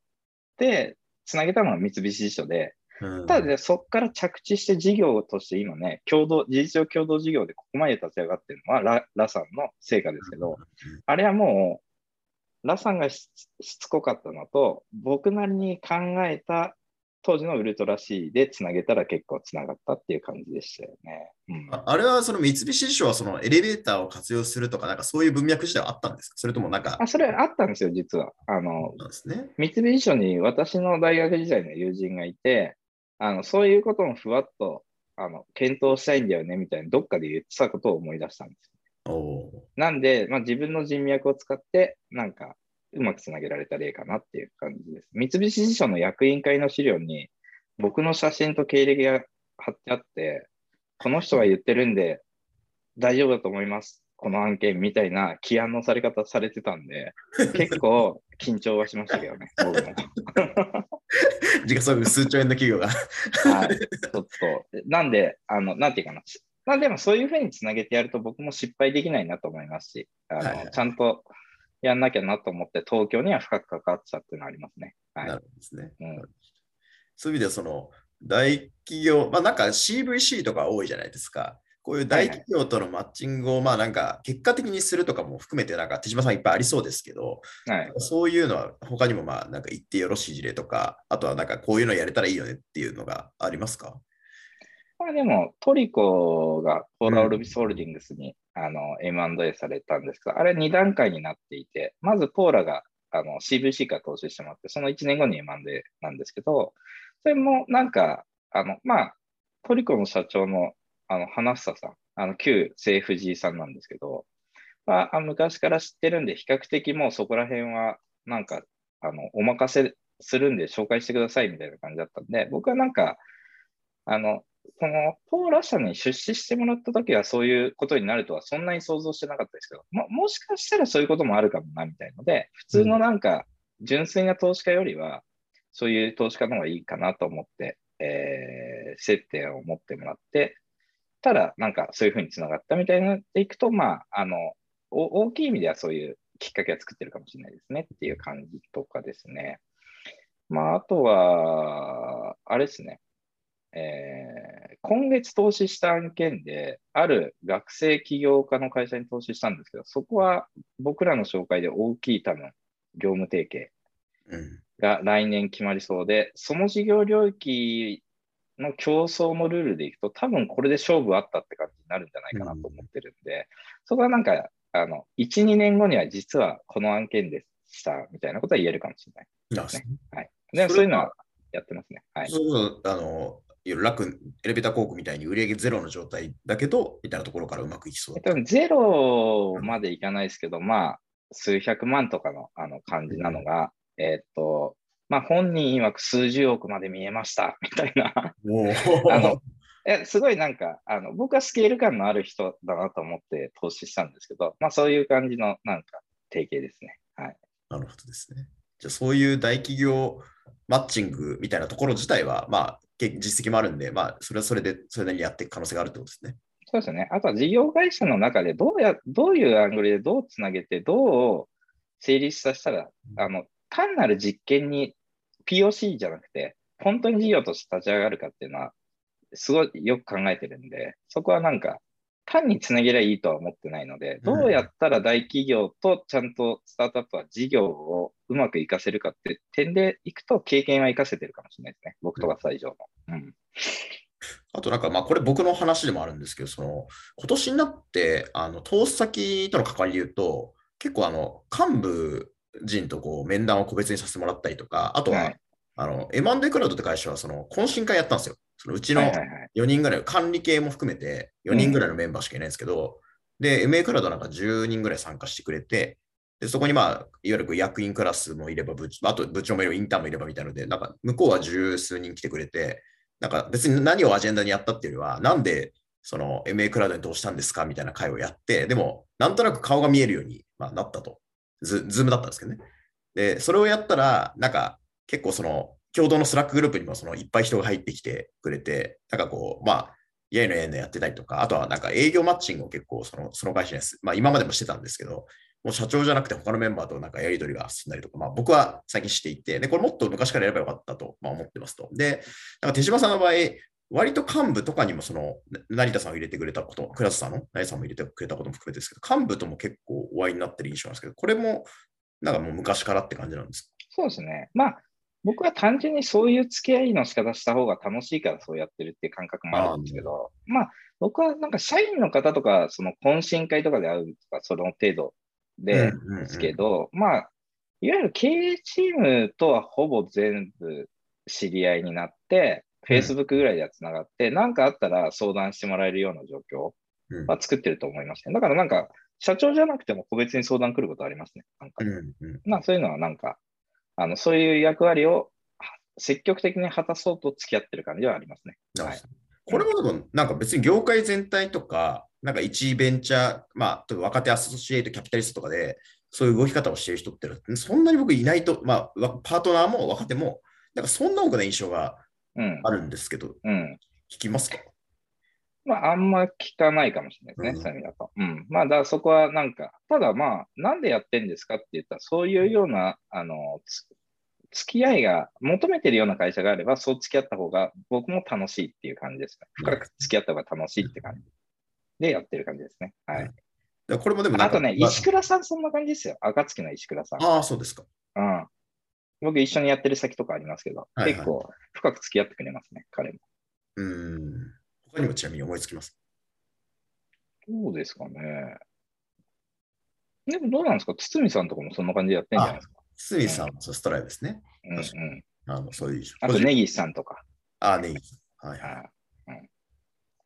て、つなげたのが三菱地所で、うん。ただね、そこから着地して事業として今ね、共同、事実上共同事業でここまで立ち上がってるのはララさんの成果ですけど、あれはもう、ラさんがししつこかったのと、僕なりに考えた当時のウルトラ C でつなげたら結構つながったっていう感じでしたよね。うん、ああれはその三菱地所はそのエレベーターを活用するとか、なんかそういう文脈自体はあったんですか？それともなんか、あそれあったんですよ、実は。あの、なんですね。三菱地所に私の大学時代の友人がいて、あのそういうこともふわっとあの検討したいんだよねみたいな、どっかで言ってたことを思い出したんです。おおなんで、まあ、自分の人脈を使って、なんか、うまくつなげられた例かなっていう感じです。三菱地所の役員会の資料に、僕の写真と経歴が貼ってあって、この人が言ってるんで、大丈夫だと思います。この案件みたいな起案のされ方されてたんで、結構緊張はしましたけどね、僕も。時価総額数兆円の企業が。はい、ちょっと、なんで、あの、なんていうかな。まあでもそういうふうにつなげてやると僕も失敗できないなと思いますし、あの、はいはいちゃんとやんなきゃなと思って東京には深く関わってたっていうのはありますね。はいな。るほどですね。うんそういう意味では、その大企業、まあなんか CVC とか多いじゃないですか。こういう大企業とのマッチングを、まあなんか結果的にするとかも含めて、なんか手島さんいっぱいありそうですけど、はい。そういうのは他にもまあなんか言ってよろしい事例とか、あとはなんかこういうのやれたらいいよねっていうのがありますか？まあでも、トリコがポーラ・オルビスホールディングスに、あの M&A されたんですけど、あれ2段階になっていて、まずポーラがあの CVC から投資してもらって、その1年後に M&A なんですけど、それもなんか、あの、まあ、トリコの社長のあの花房さん、あの旧政府 G さんなんですけど、まあ、昔から知ってるんで、比較的もうそこら辺は、なんか、あの、お任せするんで紹介してくださいみたいな感じだったんで、僕はなんか、あの、このポーラ社に出資してもらったときはそういうことになるとはそんなに想像してなかったですけど、ももしかしたらそういうこともあるかもなみたいので、普通のなんか純粋な投資家よりは、そういう投資家の方がいいかなと思って、えー、接点を持ってもらって、ただなんかそういうふうにつながったみたいになっていくと、まあ、あの、お大きい意味ではそういうきっかけは作ってるかもしれないですねっていう感じとかですね。まあ、あとは、あれですね。えー今月投資した案件で、ある学生起業家の会社に投資したんですけど、そこは僕らの紹介で大きい多分、業務提携うん。が来年決まりそうで、その事業領域の競争のルールでいくと、多分これで勝負あったって感じになるんじゃないかなと思ってるんで、そこはなんか、あの、1、2年後には実はこの案件でしたみたいなことは言えるかもしれない。ね。はい。でもそういうのはやってますね。はい。そうあの、楽、エレベーター広告みたいに売上ゼロの状態だけど、みたいなところからうまくいきそうだえっと、ゼロまでいかないですけど、まあ、数百万とかのあの感じなのが、えっと、まあ、本人曰く数十億まで見えました、みたいな。あのえすごいなんかあの、僕はスケール感のある人だなと思って投資したんですけど、まあ、そういう感じのなんか提携ですね。はい。なるほどですね。じゃあ、そういう大企業マッチングみたいなところ自体は、まあ、け実績もあるんで、まあ、それはそれで、それなりにやっていく可能性があるってことですね。そうですね。あとは事業会社の中でどうや、どういうアングルでどうつなげて、どう成立させたら、あの、単なる実験に POC じゃなくて、本当に事業として立ち上がるかっていうのは、すごいよく考えてるんで、そこはなんか、単につなげりゃいいとは思ってないので、どうやったら大企業とちゃんとスタートアップは事業をうまく活かせるかって点でいくと、経験は活かせてるかもしれないですね。僕とか最上の。うん。あとなんか、まあ、これ僕の話でもあるんですけど、その、今年になって、あの、投資先との関わりで言うと、結構、あの、幹部人とこう、面談を個別にさせてもらったりとか、あとは、はいあの、M&A クラウドって会社は、その、懇親会やったんですよ。そのうちの4人ぐらい、管理系も含めて4人ぐらいのメンバーしかいないんですけど、うん、で、MA クラウドなんか10人ぐらい参加してくれて、でそこにまあ、いわゆる役員クラスもいれば部、あと部長もいれば、インターンもいればみたいなので、なんか向こうは十数人来てくれて、なんか別に何をアジェンダにやったっていうよりは、なんでその MA クラウドに通したんですかみたいな会をやって、でも、なんとなく顔が見えるように、まあ、なったと。ズ Zoom だったんですけどね。で、それをやったら、なんか結構その、共同の Slack グループにもそのいっぱい人が入ってきてくれて、なんかこう、まあ、やいのやいのやってたりとか、あとはなんか営業マッチングを結構そのその会社です。まあ今までもしてたんですけど、もう社長じゃなくて他のメンバーとなんかやり取りが進んだりとか、まあ僕は最近していて、で、これもっと昔からやればよかったと、まあ、思ってますと。で、なんか手島さんの場合、割と幹部とかにもその成田さんを入れてくれたこと、クラスさんの成田さんも入れてくれたことも含めてですけど、幹部とも結構お会いになってる印象なんですけど、これもなんかもう昔からって感じなんですか？そうですね。まあ僕は単純にそういう付き合いの仕方した方が楽しいからそうやってるっていう感覚もあるんですけど、まあ僕はなんか社員の方とか、その懇親会とかで会うとか、その程度ですけど、まあ、いわゆる経営チームとはほぼ全部知り合いになって、Facebook ぐらいではつながって、何、うん、かあったら相談してもらえるような状況は作ってると思いますね。だからなんか、社長じゃなくても個別に相談来ることありますね。なんか、うんうん、まあそういうのはなんか、あのそういう役割を積極的に果たそうと付き合ってる感じはありますね。はい、これもなんか別に業界全体とか、なんか一ベンチャー、まあ、若手アソシエイトキャピタリストとかで、そういう動き方をしている人って、そんなに僕いないと、まあ、パートナーも若手も、なんかそんな多くない印象があるんですけど、うん、聞きますか？まあ、あんま聞かないかもしれないですね、そういう意味だと。うん。まあ、だからそこはなんか、ただまあ、なんでやってんですかって言ったら、そういうような、あの、付き合いが求めてるような会社があれば、そう付き合った方が僕も楽しいっていう感じですね。深く付き合った方が楽しいって感じでやってる感じですね。はい。これもでもあとね、石倉さんそんな感じですよ。暁の石倉さん。ああ、そうですか。うん。僕一緒にやってる先とかありますけど、はいはい、結構深く付き合ってくれますね、彼も。うん。他にもちなみに思いつきます？どうですかね。でもどうなんですか？堤さんとかもそんな感じでやってんじゃないですか？堤さん、うん、ストライブですね。うんうん、あのそういうあと、ネギスさんとか。ああ、ネギス。はいはい。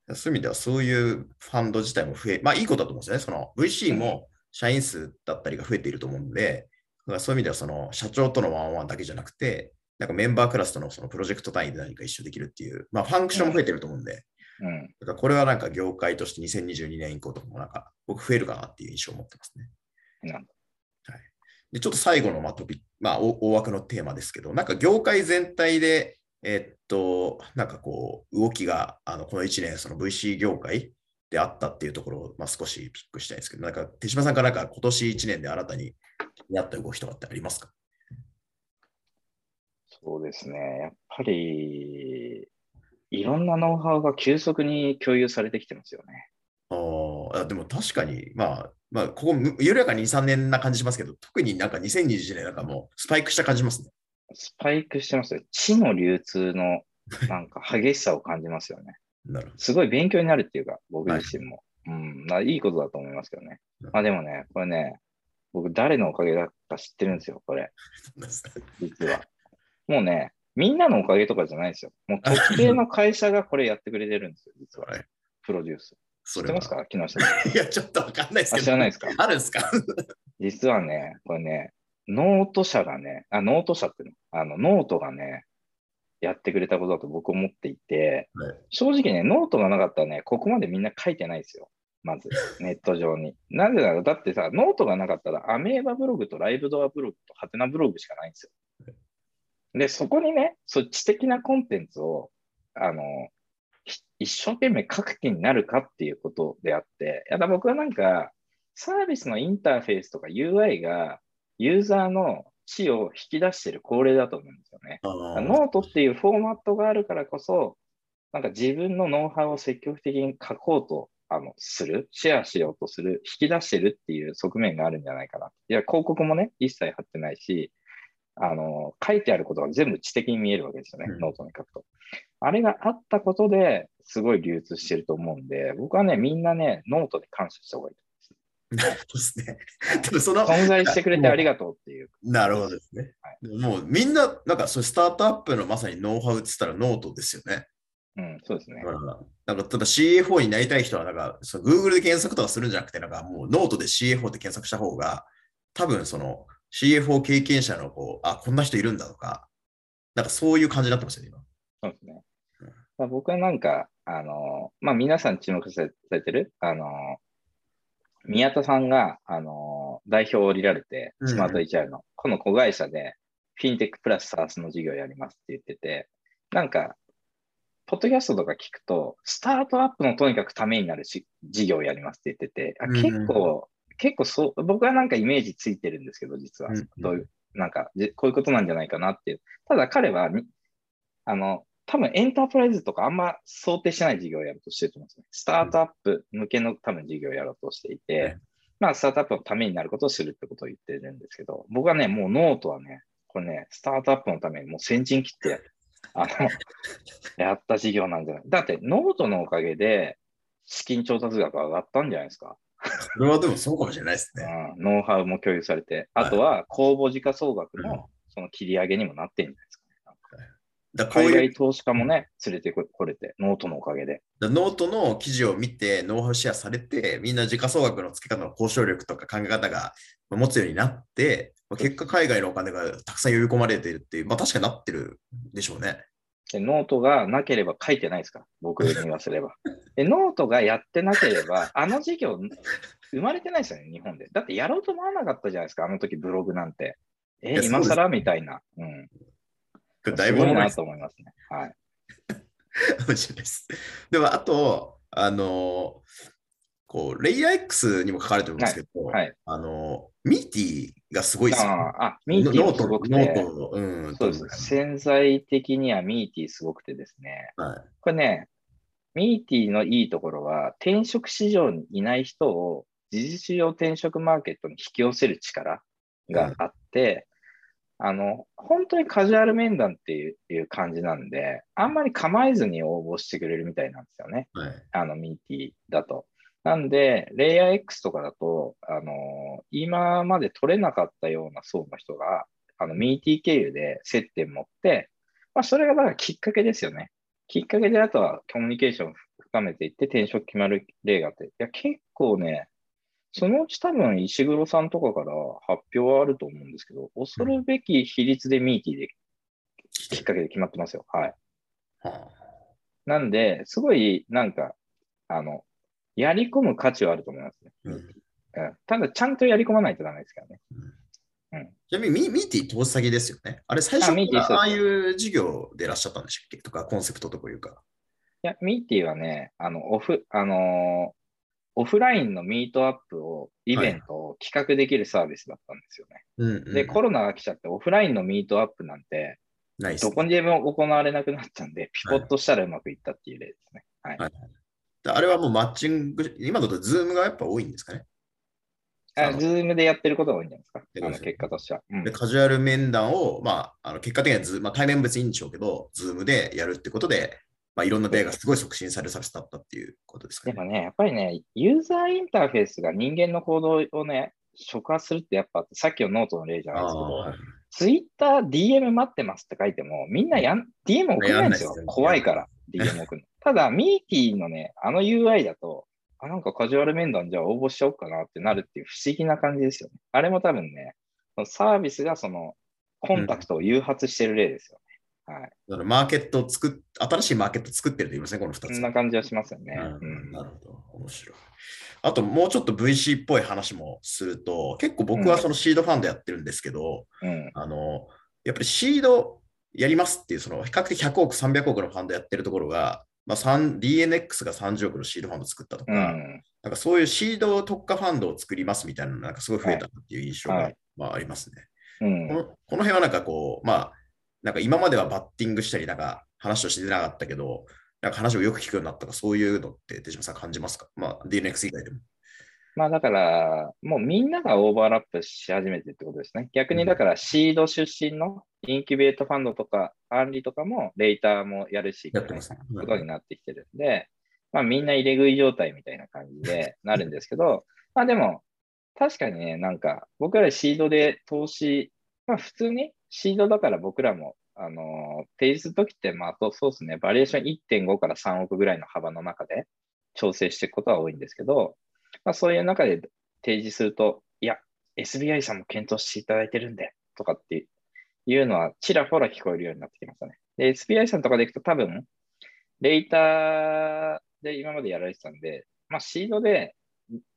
うん、そういう意味では、そういうファンド自体も増え、まあいいことだと思うんですよね。その VC も社員数だったりが増えていると思うんで、だからそういう意味では、その社長とのワンワンだけじゃなくて、なんかメンバークラスとのそのプロジェクト単位で何か一緒できるっていう、まあファンクションも増えてると思うんで、うん、だからこれはなんか業界として2022年以降とかもなんか僕増えるかなっていう印象を持ってますね。うん、はい、でちょっと最後のまあトピまあ大枠のテーマですけど、なんか業界全体で、えっと、なんかこう動きがあのこの1年その VC 業界であったっていうところを、まあ、少しピックしたいんですけど、なんか手島さんからなんか今年1年で新たにやった動きとかってありますか？そうですね。やっぱり、いろんなノウハウが急速に共有されてきてますよね。あでも確かに、まあ、まあ、ここ、緩やかに2、3年な感じしますけど、特になんか2021年なんかもうスパイクした感じますね。スパイクしてますよ。地の流通の なんか激しさを感じますよね。なるほどすごい勉強になるっていうか、僕自身も。はい、うんまあ、いいことだと思いますけどね。まあでもね、これね、僕誰のおかげだか知ってるんですよ、これ。実は。もうね、みんなのおかげとかじゃないですよ。もう特定の会社がこれやってくれてるんですよ、実は。はい、プロデュース。知ってますか？木下さん。いや、ちょっとわかんないですけど。知らないですか？あるんですか？実はね、これね、ノート社がね、あ、ノート社っていうの、あの、ノートがね、やってくれたことだと僕思っていて、はい、正直ね、ノートがなかったらね、ここまでみんな書いてないですよ。まず、ネット上に。なぜなら、だってさ、ノートがなかったら、アメーバブログとライブドアブログとハテナブログしかないんですよ。で、そこにね、そっち的なコンテンツを、あの、一生懸命書く気になるかっていうことであって、やだ僕はなんか、サービスのインターフェースとか UI がユーザーの知を引き出している好例だと思うんですよね。ノートっていうフォーマットがあるからこそ、なんか自分のノウハウを積極的に書こうとあのする、シェアしようとする、引き出してるっていう側面があるんじゃないかな。いや、広告もね、一切貼ってないし、あの、書いてあることが全部知的に見えるわけですよね、うん、ノートに書くと。あれがあったことですごい流通してると思うんで、僕はね、みんなね、ノートで感謝した方がいいなるほどですね。でもその存在してくれてありがとうっていう。なるほどですね。はい、もうみんな、なんかそうスタートアップのまさにノウハウって言ったらノートですよね。うん、そうですね。うんなんか、ただ CA4 になりたい人は、なんか、Google で検索とかするんじゃなくて、なんかもうノートで CA4 って検索した方が、多分その CA4 経験者のこう、あ、こんな人いるんだとか、なんかそういう感じになってますよね、今。そうですねうん。まあ、僕はなんか、あの、まあ、皆さん注目されてる、あの、宮田さんが、あの、代表を降りられて、うんスマート HR の、この子会社で、フィンテックプラスサースの事業をやりますって言ってて、なんか、ポッドキャストとか聞くと、スタートアップのとにかくためになるし事業をやりますって言ってて、あうん結構、結構そう、僕はなんかイメージついてるんですけど、実はうん。どういう、なんか、じこういうことなんじゃないかなっていう。ただ彼はに、あの、多分エンタープライズとかあんま想定してない事業をやろうとしてると思うんですね。スタートアップ向けの多分事業をやろうとしていて、はいまあ、スタートアップのためになることをするってことを言ってるんですけど、僕はね、もうノートはね、これね、スタートアップのためにもう先陣切って、あの、やった事業なんじゃないだって、ノートのおかげで、資金調達額上がったんじゃないですか。それはでもそうかもしれないですね。うん、ノウハウも共有されて、あとは公募時価総額うんのその切り上げにもなってるんじゃないですかね。だからこういう海外投資家もね、連れてここれて、ノートのおかげで。だノートの記事を見て、ノウハウシェアされて、みんな時価総額の付け方の交渉力とか考え方が持つようになって、まあ結果海外のお金がたくさん呼び込まれているっていう、まあ確かになってるでしょうね。でノートがなければ書いてないですから、僕に言わせれば。でノートがやってなければ、あの事業生まれてないですよね、日本で。だってやろうと思わなかったじゃないですか、あの時ブログなんて。えいや、今更みたいな。うん。だいぶ重いですと思いますね。はい。かもしれないです。でも、あと、あの、こう、レイヤー X にも書かれてるんですけど、はい。あの、 Meety がすごいですよ、ね。ああ、 Meety もすごくて。 note、note うん、そうです。潜在的には Meety すごくてですね。はい。これね、ミーティーのいいところは、転職市場にいない人を事実上転職マーケットに引き寄せる力があって、あの、本当にカジュアル面談っていういう感じなんで、あんまり構えずに応募してくれるみたいなんですよね。はい。あの、ミーティーだと。なんで、レイヤー X とかだと、あの今まで取れなかったような層の人が、あの、ミーティー経由で接点持って、まあ、それがだからきっかけですよね。きっかけで、あとはコミュニケーションを深めていって転職決まる例があって、いや、結構ね、そのうち多分石黒さんとかから発表はあると思うんですけど、恐るべき比率でミーティーできっかけで決まってますよ。はい。はなんで、すごい、なんか、あの、やり込む価値はあると思いますね。あうんうん、ただ、ちゃんとやり込まないとダメですからね。ちなみにミ Meety 投資先ですよね。あれ最初からああいう事業でいらっしゃったんでしたっけ？とか、コンセプトというか。いや、 Meety はね、あの、オフ、あのーオフラインのミートアップを、イベントを企画できるサービスだったんですよね。うん、うん。で、コロナが来ちゃって、オフラインのミートアップなんて、どこにでも行われなくなったんで、ピコッとしたらうまくいったっていう例ですね。はい。はいあれはもうマッチング、今だと Zoom がやっぱ多いんですかね？あ Zoom でやってることが多いんじゃないですか？すよ結果としては。うんで、カジュアル面談を、まあ、あの結果的にはズ、まあ、対面も別にいいんでしょうけど、 Zoom でやるってことで、まあ、いろんな例がすごい促進されるサービスだったっていうことですかね。でもね、やっぱりね、ユーザーインターフェースが人間の行動をね、触発するってやっぱ、さっきのノートの例じゃないですけど、はいツイッター DM 待ってますって書いても、みんなやん DM 送らないんですよすよ。怖いから、DM 送るの。ただ、 Meety のね、あの UI だと、あ、なんかカジュアル面談じゃあ応募しちゃおうかなってなるっていう不思議な感じですよね。あれも多分ね、サービスがそのコンタクトを誘発してる例ですよね。はい。だからマーケットを作っ、新しいマーケット作ってると言いますね、この2つ。そんな感じはしますよね。ううんんなるほど、面白い。あと、もうちょっと VC っぽい話もすると、結構僕はそのシードファンドやってるんですけど、うん。あの、やっぱりシードやりますっていう、その比較的100億、300億のファンドやってるところが、まあ、3 DNX が30億のシードファンド作ったとか、うん。なんかそういうシード特化ファンドを作りますみたいなのがなんかすごい増えたっていう印象が、はいまあ、ありますね。うんこのこの辺はなんかこう、まあ、なんか今まではバッティングしたり、なんか話をしてなかったけど、なんか話をよく聞くようになったとか、そういうのって手島さん感じますか？まあ、DNX 以外でも。まあだから、もうみんながオーバーラップし始めてってことですね。逆にだからシード出身のインキュベートファンドとか、アンリとかもレーターもやるし、やってますね。ことになってきてるんで、まあみんな入れ食い状態みたいな感じでなるんですけど、まあでも、確かにね、なんか僕らシードで投資、まあ普通にシードだから僕らもあの、提示するときって、まあ、そうですね、バリエーション1.5から3億ぐらいの幅の中で調整していくことは多いんですけど、まあ、そういう中で提示すると、いや、SBI さんも検討していただいてるんで、とかっていうのはちらほら聞こえるようになってきましたね。で、SBI さんとかでいくと多分、レーターで今までやられてたんで、まあ、シードで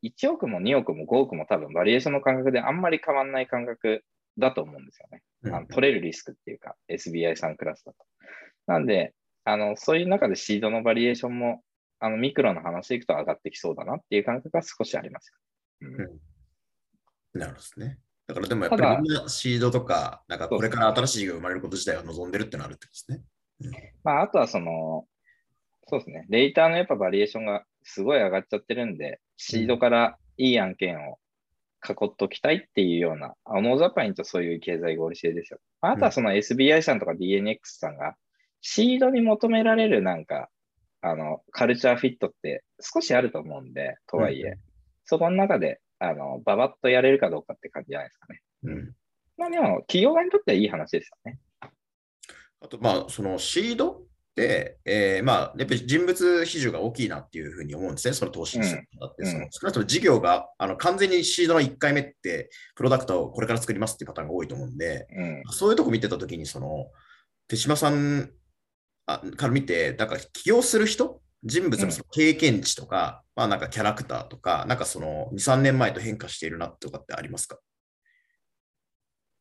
1億も2億も5億も多分バリエーションの感覚であんまり変わんない感覚だと思うんですよね。あの取れるリスクっていうか、SBI さんクラスだと。なんで、あのそういう中でシードのバリエーションもあのミクロの話でいくと上がってきそうだなっていう感覚が少しありますうん、なるほどですね。だからでもやっぱりみんなシードとか、なんかこれから新しい事業が生まれること自体は望んでるってのあるってことですね。うん、まあ、あとはその、そうですね、レーターのやっぱバリエーションがすごい上がっちゃってるんで、シードからいい案件を囲っときたいっていうような、うん、ノーザパインとそういう経済合理性ですよ。あとはその SBI さんとか DNX さんが、シードに求められるなんか、あの、カルチャーフィットって少しあると思うんで、とはいえ、うん、そこの中で、あの、ばばっとやれるかどうかって感じじゃないですかね。うん。まあでも、企業側にとってはいい話ですよね。あと、まあ、そのシード、えー、まあ、やっぱり人物比重が大きいなっていうふうに思うんですね、その投資にするって、うん、その少なくとも事業があの完全にシードの1回目って、プロダクトをこれから作りますっていうパターンが多いと思うんで、うん、そういうとこ見てたときに、その手島さんから見て、だから起業する人、人物のその経験値とか、うん、まあなんかキャラクターとか、なんかその2、3年前と変化しているなとかってありますか？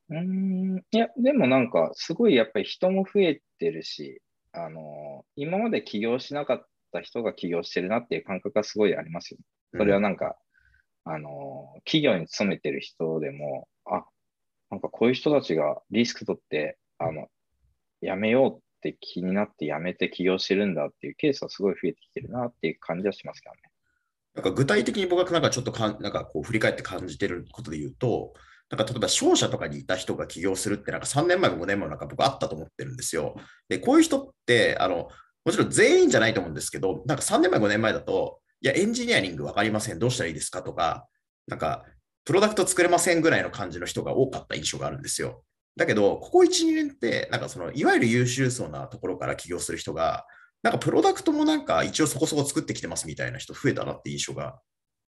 うん、いや、でもなんか、すごいやっぱり人も増えてるし、あの、今まで起業しなかった人が起業してるなっていう感覚がすごいありますよ。それはなんか、うん、あの、企業に勤めてる人でも、あ、なんかこういう人たちがリスク取って、あの、やめようって気になってやめて起業してるんだっていうケースはすごい増えてきてるなっていう感じはしますけどね。なんか具体的に僕はなんかちょっとかんなんかこう振り返って感じてることで言うと、なんか例えば商社とかにいた人が起業するってなんか3年前も5年前もなんか僕あったと思ってるんですよ。で、こういう人ってあのもちろん全員じゃないと思うんですけど、なんか3年前5年前だと、いや、エンジニアリング分かりません、どうしたらいいですかとか、なんかプロダクト作れませんぐらいの感じの人が多かった印象があるんですよ。だけど、ここ1、2年って、なんかそのいわゆる優秀そうなところから起業する人が、なんかプロダクトもなんか一応そこそこ作ってきてますみたいな人増えたなって印象が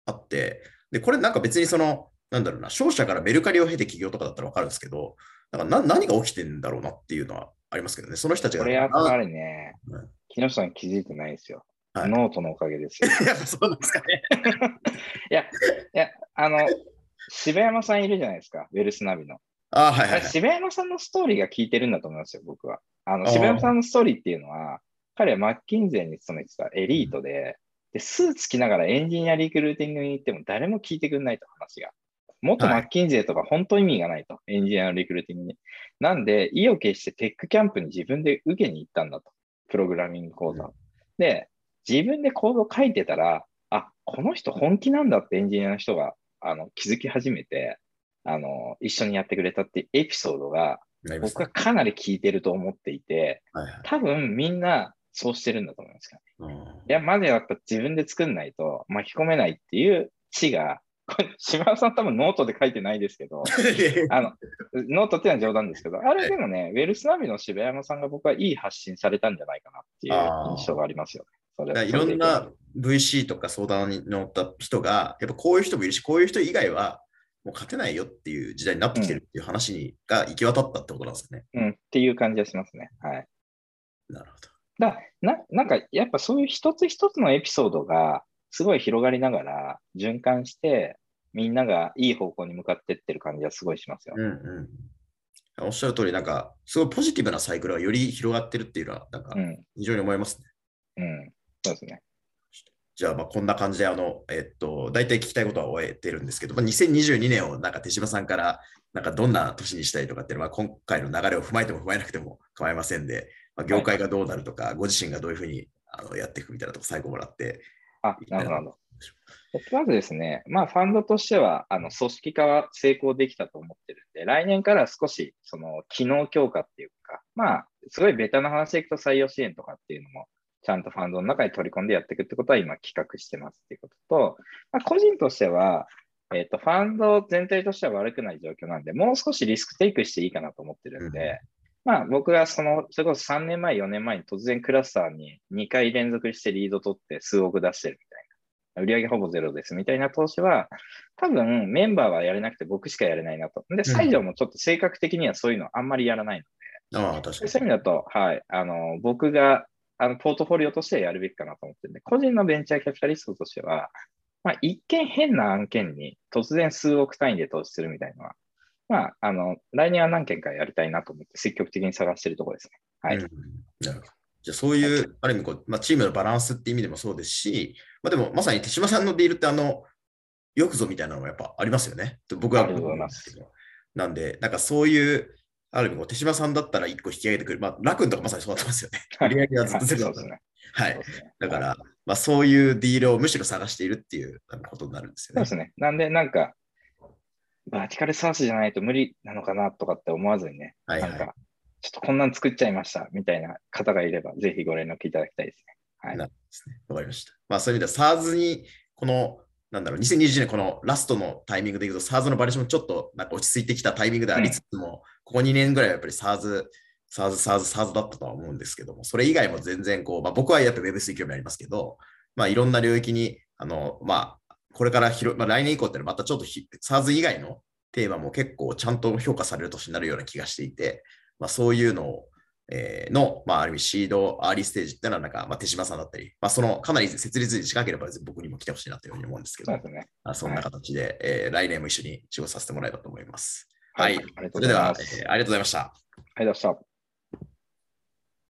あって、で、これなんか別にその、なんだろうな、商社からメルカリを経て起業とかだったら分かるんですけど、なんか何が起きてんだろうなっていうのはありますけどね、その人たちが。これやっぱりね、木下さん気づいてないですよ。はい、ノートのおかげですよ。やっぱそうなんですかね。いや、いや、あの、柴山さんいるじゃないですか、ウェルスナビの。あはい、はい、柴山さんのストーリーが効いてるんだと思いますよ、僕は。あの柴山さんのストーリーっていうのは、彼はマッキンゼーに勤めてたエリートで、で、スーツ着ながらエンジニアリクルーティングに行っても誰も聞いてくれないと話が。元マッキンゼーとか本当意味がないと、はい、エンジニアのリクルーティングに。なんで、意を決してテックキャンプに自分で受けに行ったんだと。プログラミング講座。うん、で、自分でコード書いてたら、あ、この人本気なんだってエンジニアの人があの気づき始めて、あの、一緒にやってくれたっていうエピソードが、僕はかなり効いてると思っていて、多分みんなそうしてるんだと思いますからね。いや、まずやっぱ自分で作んないと巻き込めないっていう知が、島田さん多分ノートで書いてないですけど、あの、ノートっていうのは冗談ですけど、あれでもね、ウェルスナビの柴山さんが僕はいい発信されたんじゃないかなっていう印象がありますよね。それいろんな VC とか相談に乗った人が、やっぱこういう人もいるし、こういう人以外はもう勝てないよっていう時代になってきてるっていう話に、が行き渡ったってことなんですね。うん、っていう感じがしますね。はい。なるほど。だななんか、やっぱそういう一つ一つのエピソードが、すごい広がりながら循環して、みんながいい方向に向かっていってる感じはすごいしますよ。うんうんおっしゃる通り、なんか、すごいポジティブなサイクルがより広がってるっていうのは、なんか、非常に思いますね。うん、うん、そうですね。じゃあ、まあこんな感じで、あの、えっと、大体聞きたいことは終えてるんですけど、まあ、2022年をなんか手島さんから、なんかどんな年にしたいとかっていうのは、今回の流れを踏まえても踏まえなくても構いませんで、まあ、業界がどうなるとか、はい、ご自身がどういうふうにあのやっていくみたいなとこ最後もらって。あ、なるほど。まずですね、まあ、ファンドとしては、あの組織化は成功できたと思ってるんで、来年から少し、その、機能強化っていうか、まあ、すごいベタな話でいくと採用支援とかっていうのも、ちゃんとファンドの中に取り込んでやっていくってことは今企画してますっていうことと、まあ、個人としては、えっ、ー、と、ファンド全体としては悪くない状況なんで、もう少しリスクテイクしていいかなと思ってるんで、まあ僕がその、それこそ3年前、4年前に突然クラスターに2回連続してリード取って数億出してるみたいな。売上ほぼゼロですみたいな投資は、多分メンバーはやれなくて僕しかやれないなと。で、西条もちょっと性格的にはそういうのあんまりやらないので、ああ、確かに。そういう意味だと、はい、あの、僕があのポートフォリオとしてはやるべきかなと思ってるんで、個人のベンチャーキャピタリストとしては、まあ、一見変な案件に突然数億単位で投資するみたいなのは、まあ、あの、来年は何件かやりたいなと思って積極的に探しているところですね。はい。うんなるほどじゃあそういう、ある意味こう、まあ、チームのバランスって意味でもそうですし、まあ、でもまさに手島さんのディールってあの、よくぞみたいなのがやっぱありますよね。と僕はありがとうございます。なんで、なんかそういう、ある意味手島さんだったら1個引き上げてくる。まあ、楽君とかまさにそうなってますよね。売り上げはずっ とゼロだったそうですね。はいだから、まあ、そういうディールをむしろ探しているっていうことになるんですよね。そうですね。なんで、なんか、バーティカルサースじゃないと無理なのかなとかって思わずにね、はいはいなんか、ちょっとこんなん作っちゃいましたみたいな方がいれば、ぜひご連絡いただきたいですね。はい。なですね。わかりました。まあそういう意味では SARS に、この、なんだろう、2020年このラストのタイミングでいくと SARS のバリエーションもちょっとなんか落ち着いてきたタイミングでありつつも、ここ2年ぐらいはやっぱり SARS、SARS、SARS、SARS だったとは思うんですけども、それ以外も全然こう、まあ僕はやっぱ Web3 興味ありますけど、まあいろんな領域に、あの、まあ、これから広、まあ来年以降ってのはまたちょっとひ SARS 以外のテーマも結構ちゃんと評価される年になるような気がしていて、まあそういうのを、えーの、まあ、ある意味シード、アーリーステージっていうのは、なんか、まあ、手島さんだったり、まあ、その、かなり設立に近ければ僕にも来てほしいなというふうに思うんですけどそね。まあそんな形で、えー来年も一緒に仕事させてもらえたと思います。はい。ありがとそうれでは。えーありがとうございました。ありがとうございました。